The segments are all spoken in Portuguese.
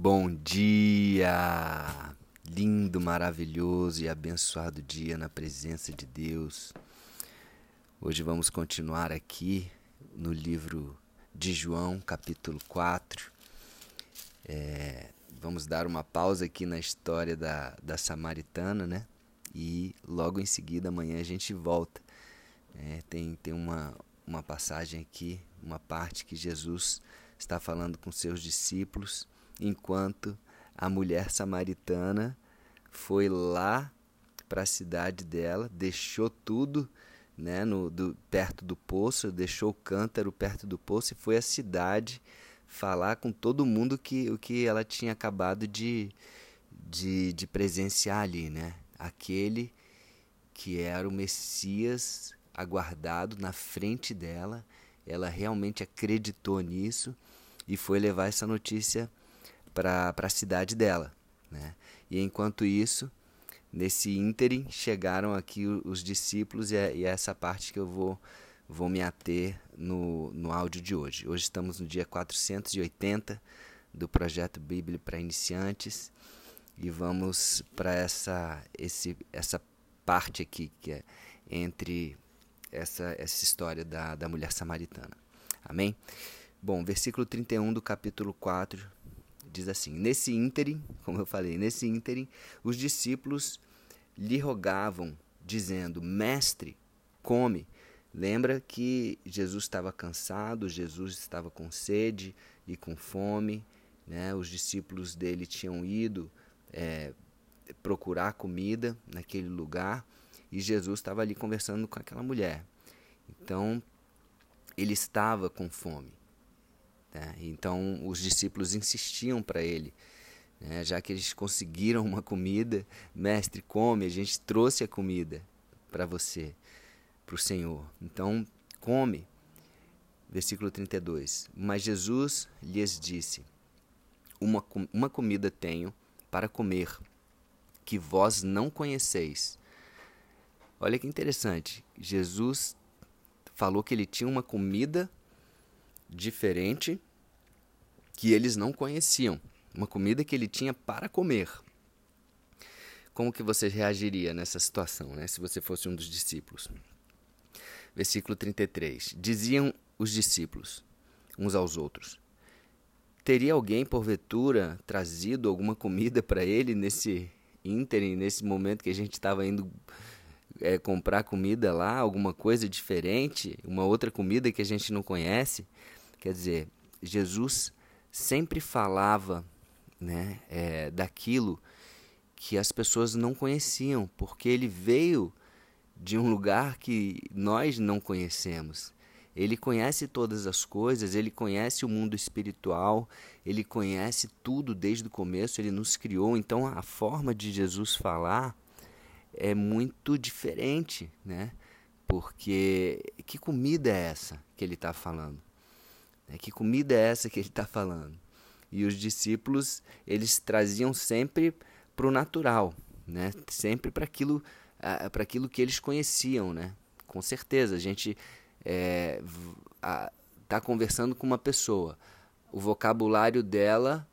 Bom dia! Lindo, maravilhoso e abençoado dia na presença de Deus. Hoje vamos continuar aqui no livro de João, capítulo 4. É, vamos dar uma pausa aqui na história da, da Samaritana, né? E logo em seguida, amanhã, a gente volta. É, tem tem uma, uma passagem aqui, uma parte que Jesus está falando com seus discípulos enquanto a mulher samaritana foi lá para a cidade dela, deixou tudo né, no, do, perto do poço, deixou o cântaro perto do poço e foi à cidade falar com todo mundo que, o que ela tinha acabado de, de, de presenciar ali, né? Aquele que era o Messias aguardado na frente dela, ela realmente acreditou nisso e foi levar essa notícia para a cidade dela. Né? E enquanto isso, nesse ínterim, chegaram aqui os discípulos, e é, e é essa parte que eu vou, vou me ater no, no áudio de hoje. Hoje estamos no dia 480 do projeto Bíblia para Iniciantes e vamos para essa, esse, essa parte aqui que é entre essa, essa história da, da mulher samaritana. Amém? Bom, versículo 31 do capítulo 4 diz assim: Nesse ínterim, como eu falei, nesse ínterim, os discípulos lhe rogavam, dizendo: Mestre, come. Lembra que Jesus estava cansado, Jesus estava com sede e com fome, né? os discípulos dele tinham ido é, procurar comida naquele lugar e Jesus estava ali conversando com aquela mulher. Então, ele estava com fome. Né? Então os discípulos insistiam para ele, né? já que eles conseguiram uma comida, mestre, come, a gente trouxe a comida para você, para o Senhor. Então come. Versículo 32. Mas Jesus lhes disse: Uma, uma comida tenho para comer, que vós não conheceis. Olha que interessante. Jesus falou que ele tinha uma comida diferente que eles não conheciam, uma comida que ele tinha para comer. Como que você reagiria nessa situação, né, se você fosse um dos discípulos? Versículo 33. Diziam os discípulos uns aos outros: Teria alguém porventura trazido alguma comida para ele nesse ínterim, nesse momento que a gente estava indo é, comprar comida lá, alguma coisa diferente, uma outra comida que a gente não conhece? Quer dizer, Jesus sempre falava né, é, daquilo que as pessoas não conheciam, porque ele veio de um lugar que nós não conhecemos. Ele conhece todas as coisas, ele conhece o mundo espiritual, ele conhece tudo desde o começo, ele nos criou. Então a forma de Jesus falar é muito diferente, né? Porque que comida é essa que ele está falando? Né? Que comida é essa que ele está falando? E os discípulos, eles traziam sempre para o natural, né? sempre para aquilo, para aquilo que eles conheciam. Né? Com certeza, a gente está é, tá conversando com uma pessoa. O vocabulário dela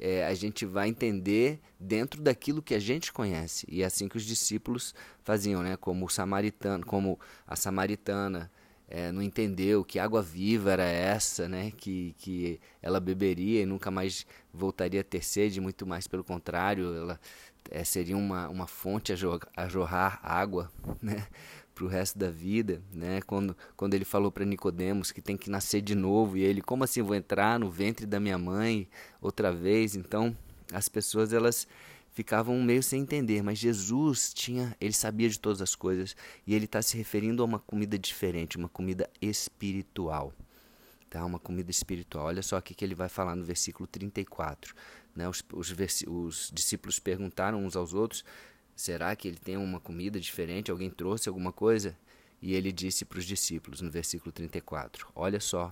é, a gente vai entender dentro daquilo que a gente conhece. E é assim que os discípulos faziam, né? Como o samaritano, como a samaritana é, não entendeu que água viva era essa, né? Que, que ela beberia e nunca mais voltaria a ter sede, muito mais pelo contrário, ela é, seria uma, uma fonte a, a jorrar água, né? Para o resto da vida, né? Quando, quando ele falou para Nicodemos que tem que nascer de novo e ele, como assim vou entrar no ventre da minha mãe outra vez? Então, as pessoas elas ficavam meio sem entender, mas Jesus tinha, ele sabia de todas as coisas e ele está se referindo a uma comida diferente, uma comida espiritual. Tá? Uma comida espiritual. Olha só o que ele vai falar no versículo 34. Né? Os, os, os discípulos perguntaram uns aos outros: será que ele tem uma comida diferente? Alguém trouxe alguma coisa? E ele disse para os discípulos no versículo 34: Olha só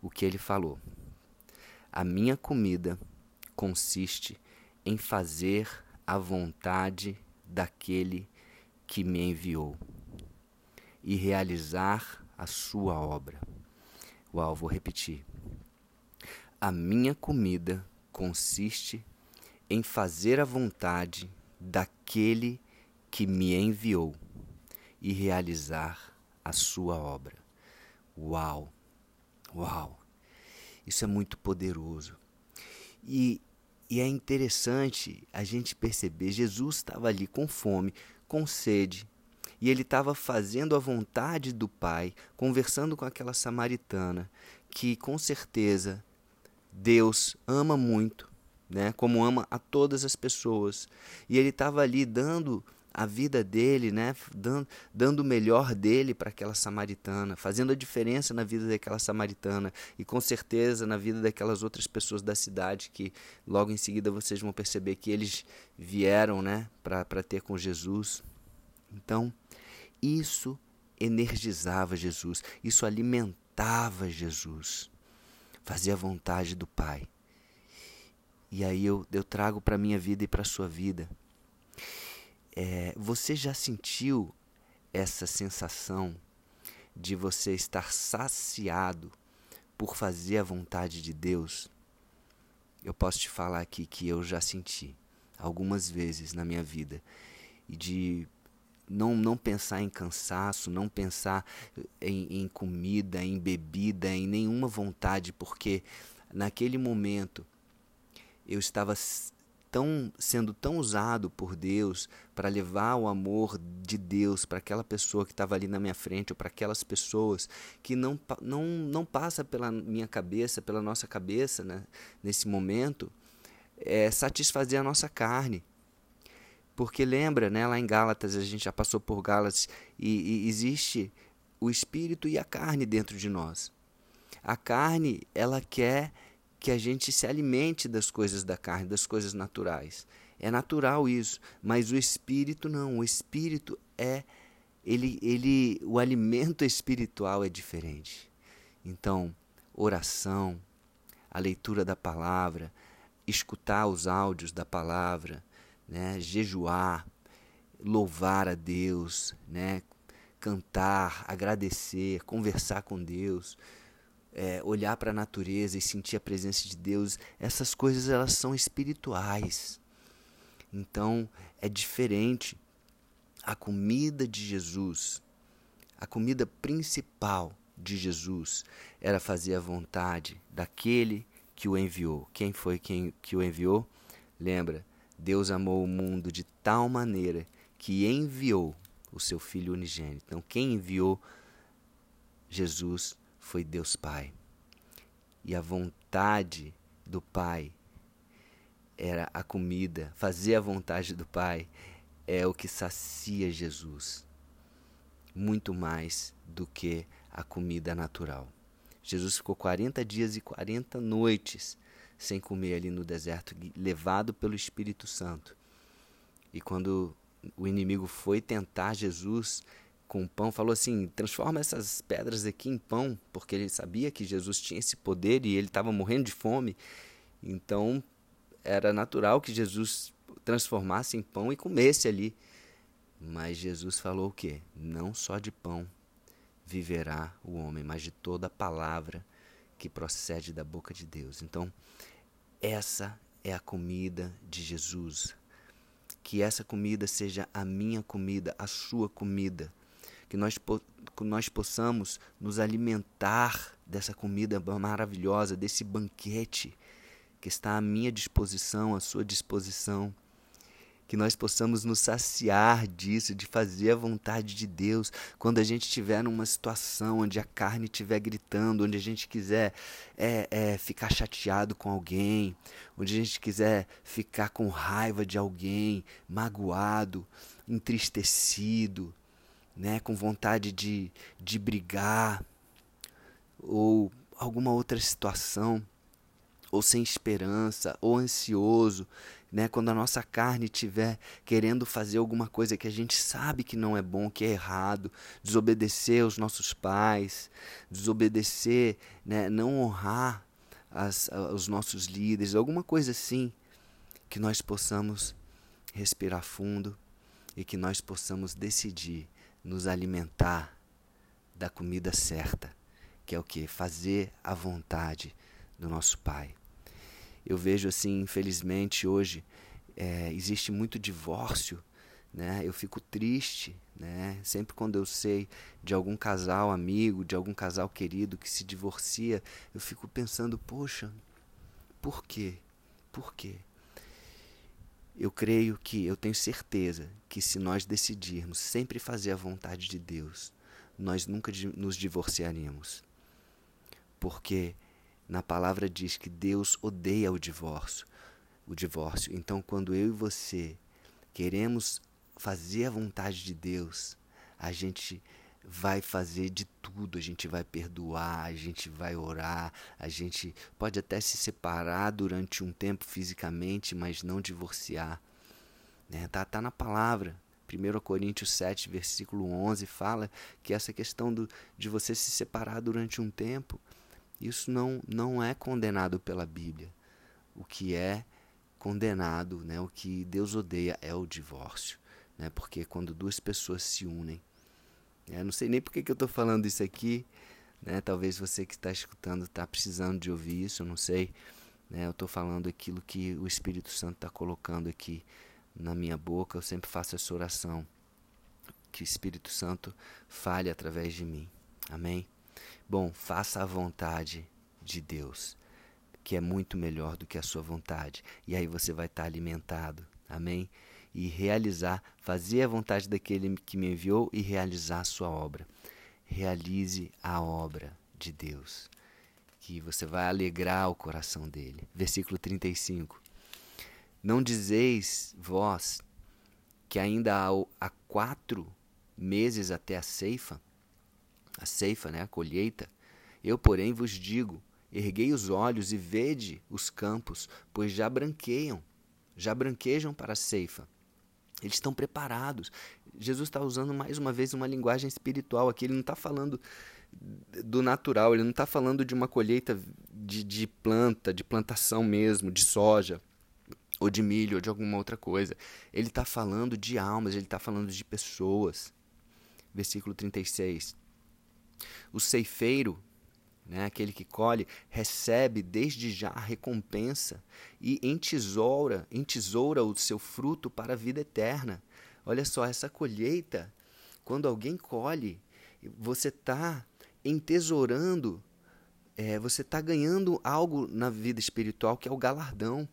o que ele falou. A minha comida consiste em fazer a vontade daquele que me enviou e realizar a sua obra. Uau, vou repetir. A minha comida consiste em fazer a vontade daquele que me enviou e realizar a sua obra. Uau! Uau! Isso é muito poderoso. E, e é interessante a gente perceber: Jesus estava ali com fome, com sede, e ele estava fazendo a vontade do Pai, conversando com aquela samaritana, que com certeza Deus ama muito, né? Como ama a todas as pessoas. E ele estava ali dando a vida dele, né, dando, dando o melhor dele para aquela samaritana, fazendo a diferença na vida daquela samaritana e com certeza na vida daquelas outras pessoas da cidade que logo em seguida vocês vão perceber que eles vieram, né, para ter com Jesus. Então, isso energizava Jesus, isso alimentava Jesus, fazia a vontade do Pai. E aí eu, eu trago para minha vida e para sua vida é, você já sentiu essa sensação de você estar saciado por fazer a vontade de Deus? Eu posso te falar aqui que eu já senti algumas vezes na minha vida e de não, não pensar em cansaço, não pensar em, em comida, em bebida, em nenhuma vontade, porque naquele momento eu estava tão, sendo tão usado por Deus para levar o amor de Deus para aquela pessoa que estava ali na minha frente ou para aquelas pessoas que não, não, não passa pela minha cabeça, pela nossa cabeça né, nesse momento, é satisfazer a nossa carne. Porque lembra, né, lá em Gálatas, a gente já passou por Gálatas, e, e existe o espírito e a carne dentro de nós. A carne, ela quer que a gente se alimente das coisas da carne, das coisas naturais. É natural isso, mas o espírito não. O espírito é ele ele o alimento espiritual é diferente. Então, oração, a leitura da palavra, escutar os áudios da palavra, né, jejuar, louvar a Deus, né, cantar, agradecer, conversar com Deus, é, olhar para a natureza e sentir a presença de Deus, essas coisas elas são espirituais. Então é diferente. A comida de Jesus, a comida principal de Jesus era fazer a vontade daquele que o enviou. Quem foi quem que o enviou? Lembra? Deus amou o mundo de tal maneira que enviou o seu filho unigênito. Então quem enviou Jesus foi Deus Pai. E a vontade do Pai era a comida, fazer a vontade do Pai é o que sacia Jesus, muito mais do que a comida natural. Jesus ficou 40 dias e 40 noites sem comer ali no deserto, levado pelo Espírito Santo. E quando o inimigo foi tentar Jesus, com pão, falou assim: transforma essas pedras aqui em pão, porque ele sabia que Jesus tinha esse poder e ele estava morrendo de fome. Então era natural que Jesus transformasse em pão e comesse ali. Mas Jesus falou o quê? Não só de pão viverá o homem, mas de toda palavra que procede da boca de Deus. Então, essa é a comida de Jesus. Que essa comida seja a minha comida, a sua comida que nós, que nós possamos nos alimentar dessa comida maravilhosa, desse banquete que está à minha disposição, à sua disposição. Que nós possamos nos saciar disso, de fazer a vontade de Deus, quando a gente estiver numa situação onde a carne estiver gritando, onde a gente quiser é, é, ficar chateado com alguém, onde a gente quiser ficar com raiva de alguém, magoado, entristecido, né, com vontade de, de brigar, ou alguma outra situação, ou sem esperança, ou ansioso, né, quando a nossa carne estiver querendo fazer alguma coisa que a gente sabe que não é bom, que é errado, desobedecer aos nossos pais, desobedecer, né, não honrar as, os nossos líderes, alguma coisa assim, que nós possamos respirar fundo e que nós possamos decidir nos alimentar da comida certa, que é o que? Fazer a vontade do nosso Pai. Eu vejo assim, infelizmente, hoje é, existe muito divórcio, né? Eu fico triste, né? Sempre quando eu sei de algum casal amigo, de algum casal querido que se divorcia, eu fico pensando, poxa, por quê? Por quê? Eu creio que, eu tenho certeza que se nós decidirmos sempre fazer a vontade de Deus, nós nunca nos divorciaremos. Porque na palavra diz que Deus odeia o divórcio. O divórcio. Então, quando eu e você queremos fazer a vontade de Deus, a gente vai fazer de tudo, a gente vai perdoar, a gente vai orar, a gente pode até se separar durante um tempo fisicamente, mas não divorciar. Né? Tá, tá na palavra. 1 Coríntios 7, versículo 11, fala que essa questão do, de você se separar durante um tempo, isso não, não é condenado pela Bíblia. O que é condenado, né, o que Deus odeia é o divórcio. Né, porque quando duas pessoas se unem, eu é, não sei nem por que eu estou falando isso aqui, né, talvez você que está escutando está precisando de ouvir isso, eu não sei. Né, eu estou falando aquilo que o Espírito Santo está colocando aqui na minha boca, eu sempre faço essa oração. Que o Espírito Santo fale através de mim. Amém? Bom, faça a vontade de Deus, que é muito melhor do que a sua vontade. E aí você vai estar alimentado. Amém? E realizar, fazer a vontade daquele que me enviou e realizar a sua obra. Realize a obra de Deus, que você vai alegrar o coração dele. Versículo 35. Não dizeis vós que ainda há, quatro meses até a ceifa? A ceifa, né, a colheita. Eu, porém, vos digo: erguei os olhos e vede os campos, pois já branqueiam, já branquejam para a ceifa. Eles estão preparados. Jesus está usando mais uma vez uma linguagem espiritual aqui. Ele não está falando do natural, ele não está falando de uma colheita de, de planta, de plantação mesmo, de soja ou de milho, ou de alguma outra coisa. Ele está falando de almas, ele está falando de pessoas. Versículo 36. O ceifeiro, né, aquele que colhe, recebe desde já a recompensa e entesoura, entesoura o seu fruto para a vida eterna. Olha só, essa colheita, quando alguém colhe, você está entesourando, é, você está ganhando algo na vida espiritual que é o galardão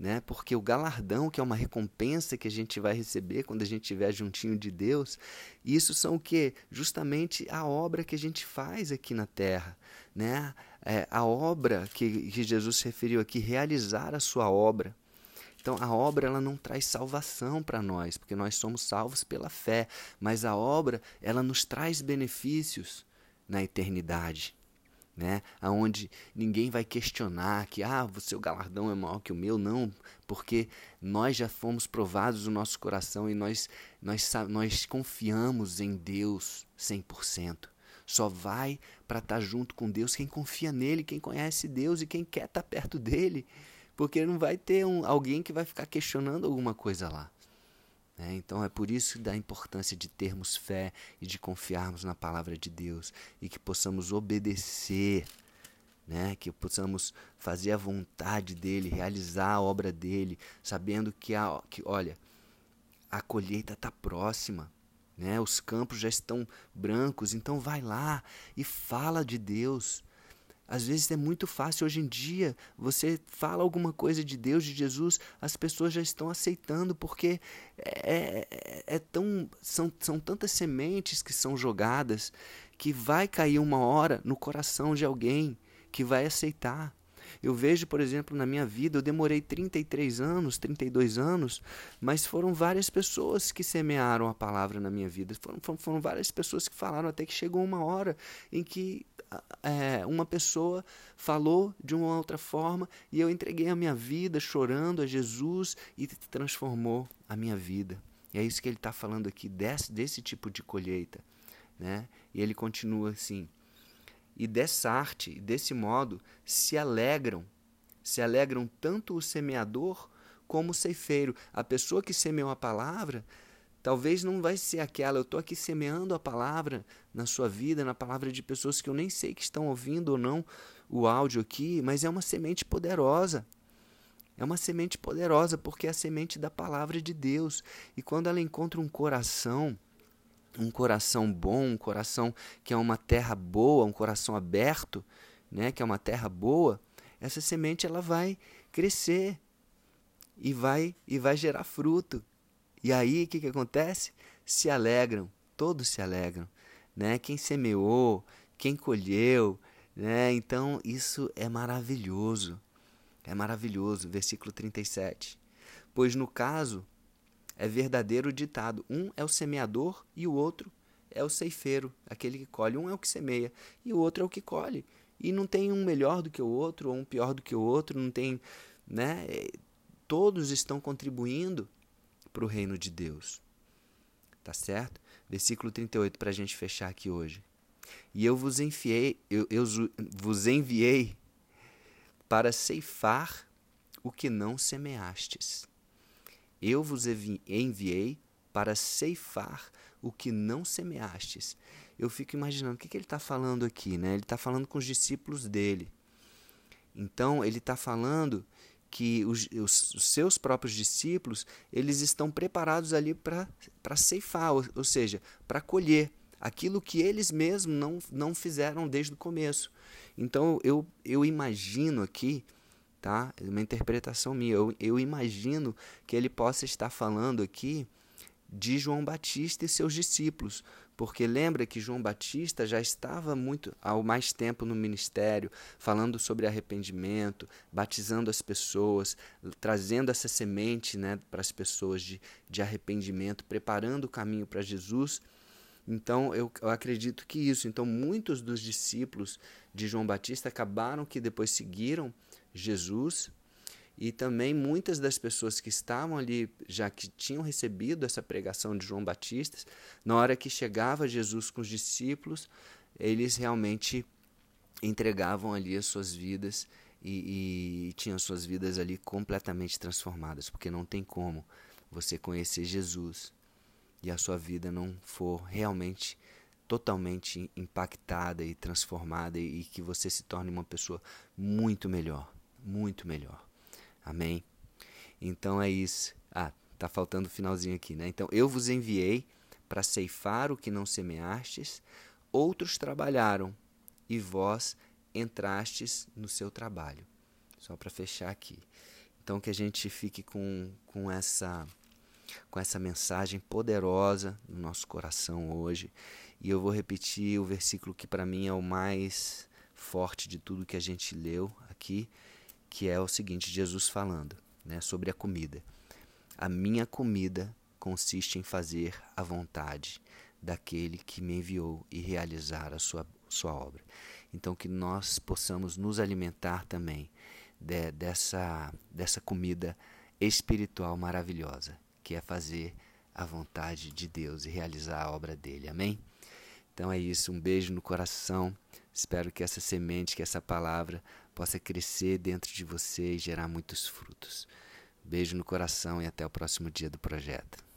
né? Porque o galardão, que é uma recompensa que a gente vai receber quando a gente estiver juntinho de Deus, isso são o que? Justamente a obra que a gente faz aqui na terra, né? É, a obra que, que Jesus se referiu aqui, realizar a sua obra. Então a obra ela não traz salvação para nós, porque nós somos salvos pela fé, mas a obra ela nos traz benefícios na eternidade né? Aonde ninguém vai questionar que ah, o seu galardão é maior que o meu, não, porque nós já fomos provados no nosso coração e nós nós nós confiamos em Deus 100%. Só vai para estar tá junto com Deus quem confia nele, quem conhece Deus e quem quer estar tá perto dele, porque não vai ter um, alguém que vai ficar questionando alguma coisa lá. Né? Então é por isso da importância de termos fé e de confiarmos na palavra de Deus e que possamos obedecer, né? que possamos fazer a vontade dele, realizar a obra dele, sabendo que, a, que olha, a colheita está próxima. Né? Os campos já estão brancos, então vai lá e fala de Deus. Às vezes é muito fácil hoje em dia, você fala alguma coisa de Deus, de Jesus, as pessoas já estão aceitando, porque é, é, é tão, são, são tantas sementes que são jogadas que vai cair uma hora no coração de alguém que vai aceitar. Eu vejo, por exemplo, na minha vida, eu demorei 33 anos, 32 anos, mas foram várias pessoas que semearam a palavra na minha vida. Foram, foram, foram várias pessoas que falaram, até que chegou uma hora em que é, uma pessoa falou de uma outra forma e eu entreguei a minha vida chorando a Jesus e transformou a minha vida. E é isso que ele está falando aqui, desse, desse tipo de colheita. Né? E ele continua assim: e dessa arte, desse modo, se alegram, se alegram tanto o semeador como o ceifeiro. A pessoa que semeou a palavra Talvez não vai ser aquela, eu estou aqui semeando a palavra na sua vida, na palavra de pessoas que eu nem sei que estão ouvindo ou não o áudio aqui, mas é uma semente poderosa. É uma semente poderosa porque é a semente da palavra de Deus. E quando ela encontra um coração, um coração bom, um coração que é uma terra boa, um coração aberto, né, que é uma terra boa, essa semente ela vai crescer e vai e vai gerar fruto. E aí o que, que acontece? Se alegram, todos se alegram, né? Quem semeou, quem colheu, né? Então isso é maravilhoso. É maravilhoso, versículo 37. Pois no caso é verdadeiro o ditado: um é o semeador e o outro é o ceifeiro, aquele que colhe. Um é o que semeia e o outro é o que colhe. E não tem um melhor do que o outro ou um pior do que o outro, não tem, né? Todos estão contribuindo para o reino de Deus. Tá certo? Versículo 38 para a gente fechar aqui hoje. E eu vos enviei, eu, eu vos enviei para ceifar o que não semeastes. Eu vos enviei para ceifar o que não semeastes. Eu fico imaginando o que, que ele está falando aqui, né? Ele está falando com os discípulos dele. Então ele está falando que os, os, os, seus próprios discípulos eles estão preparados ali para ceifar, ou, ou seja, para colher aquilo que eles mesmos não, não fizeram desde o começo. Então eu, eu imagino aqui tá? É uma interpretação minha. Eu, eu imagino que ele possa estar falando aqui de João Batista e seus discípulos, porque lembra que João Batista já estava muito ao mais tempo no ministério, falando sobre arrependimento, batizando as pessoas, trazendo essa semente né, para as pessoas de, de arrependimento, preparando o caminho para Jesus. Então eu, eu acredito que isso. Então muitos dos discípulos de João Batista acabaram que depois seguiram Jesus e também muitas das pessoas que estavam ali, já que tinham recebido essa pregação de João Batista, na hora que chegava Jesus com os discípulos, eles realmente entregavam ali as suas vidas e, e tinham suas vidas ali completamente transformadas, porque não tem como você conhecer Jesus e a sua vida não for realmente totalmente impactada e transformada e que você se torne uma pessoa muito melhor muito melhor. Amém? Então é isso. Ah, tá faltando o finalzinho aqui, né? Então eu vos enviei para ceifar o que não semeastes, outros trabalharam e vós entrastes no seu trabalho. Só para fechar aqui. Então que a gente fique com, com essa com essa mensagem poderosa no nosso coração hoje. E eu vou repetir o versículo que para mim é o mais forte de tudo que a gente leu aqui, que é o seguinte: Jesus falando né, sobre a comida. A minha comida consiste em fazer a vontade daquele que me enviou e realizar a sua, sua obra. Então, que nós possamos nos alimentar também de, dessa, dessa comida espiritual maravilhosa, que é fazer a vontade de Deus e realizar a obra dele. Amém? Então é isso, um beijo no coração. Espero que essa semente, que essa palavra possa crescer dentro de você e gerar muitos frutos. Beijo no coração e até o próximo dia do projeto.